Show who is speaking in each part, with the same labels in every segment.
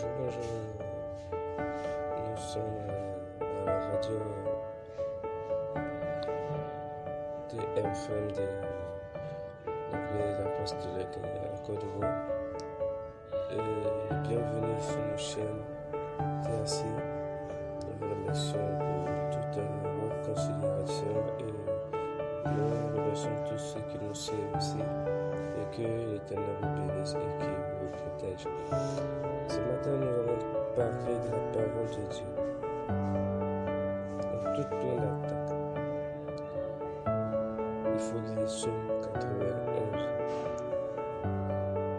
Speaker 1: bonjour, nous sommes à la radio euh, de FM de l'Église apostolique en Côte d'Ivoire. Bienvenue sur nos chaînes TAC. Nous vous remercions pour toute votre considération et nous remercions tous ceux qui nous suivent aussi et que l'Éternel vous bénisse et qui vous protège. Ce matin, nous allons parler de la parole de Dieu. Dans toute plein d'attaques. Il faut lire Psaume 91.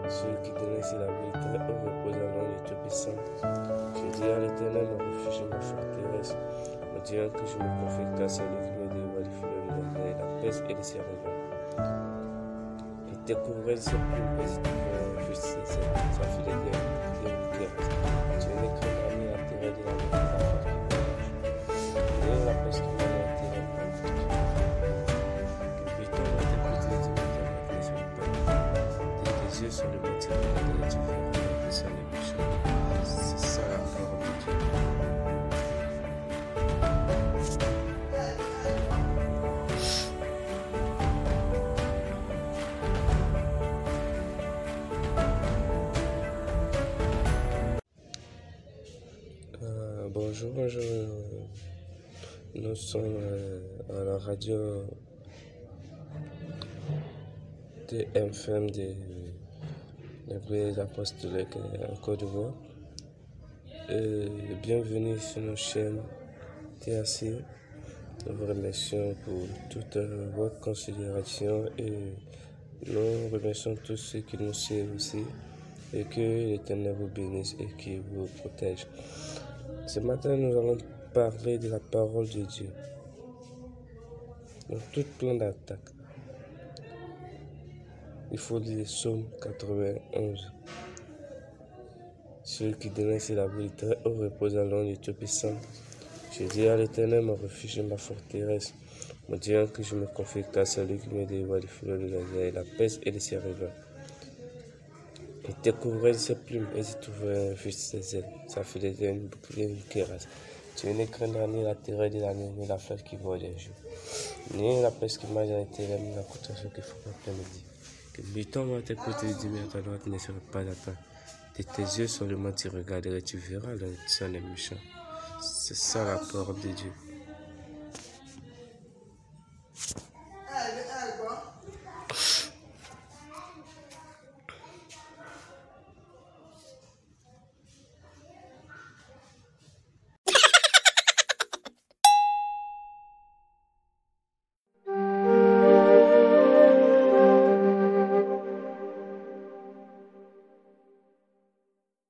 Speaker 1: Celui qui dresse la vérité au repos à l'homme du Tout-Puissant. Je dis à l'éternel, mon refuge ma forteresse. Me dira que je me confie qu'à celui qui me délivre du fleuve de la peste et les servants. Il découvrait ses ses trouverait juste sa filet sur le bâtiment de la. Euh, bonjour. Nous sommes euh, à la radio TMFM de l'Église apostolique en Côte d'Ivoire. Bienvenue sur nos chaînes TAC. Nous vous remercions pour toute euh, votre considération et nous remercions tous ceux qui nous suivent aussi. Et que l'Éternel vous bénisse et qu'il vous protège. Ce matin, nous allons parler de la parole de Dieu. Dans toute plein d'attaques. Il faut lire Psaume 91. Celui qui dresse la vérité au repos à l'homme du Tout-Puissant. Je dis à l'éternel, mon refuge et ma forteresse. Me dira que je me confie qu'à celui qui me délivre du fleuve de la mer, la peste et les servants. Il découvrait ses plumes et se trouvait juste ses ailes. Ça fait des ailes, bouclier, une cuirasse. Tu ne craindras ni la terreur de la nuit, ni la flèche qui vole des jours. Ni la peste qui mange dans les ni la contrefaçon qui frappe l'après-midi. Que butant va t'écouter du mais à ta droite ne serait pas à toi. De tes yeux seulement tu regarderais, tu verras le sang des méchants. C'est ça la parole de Dieu.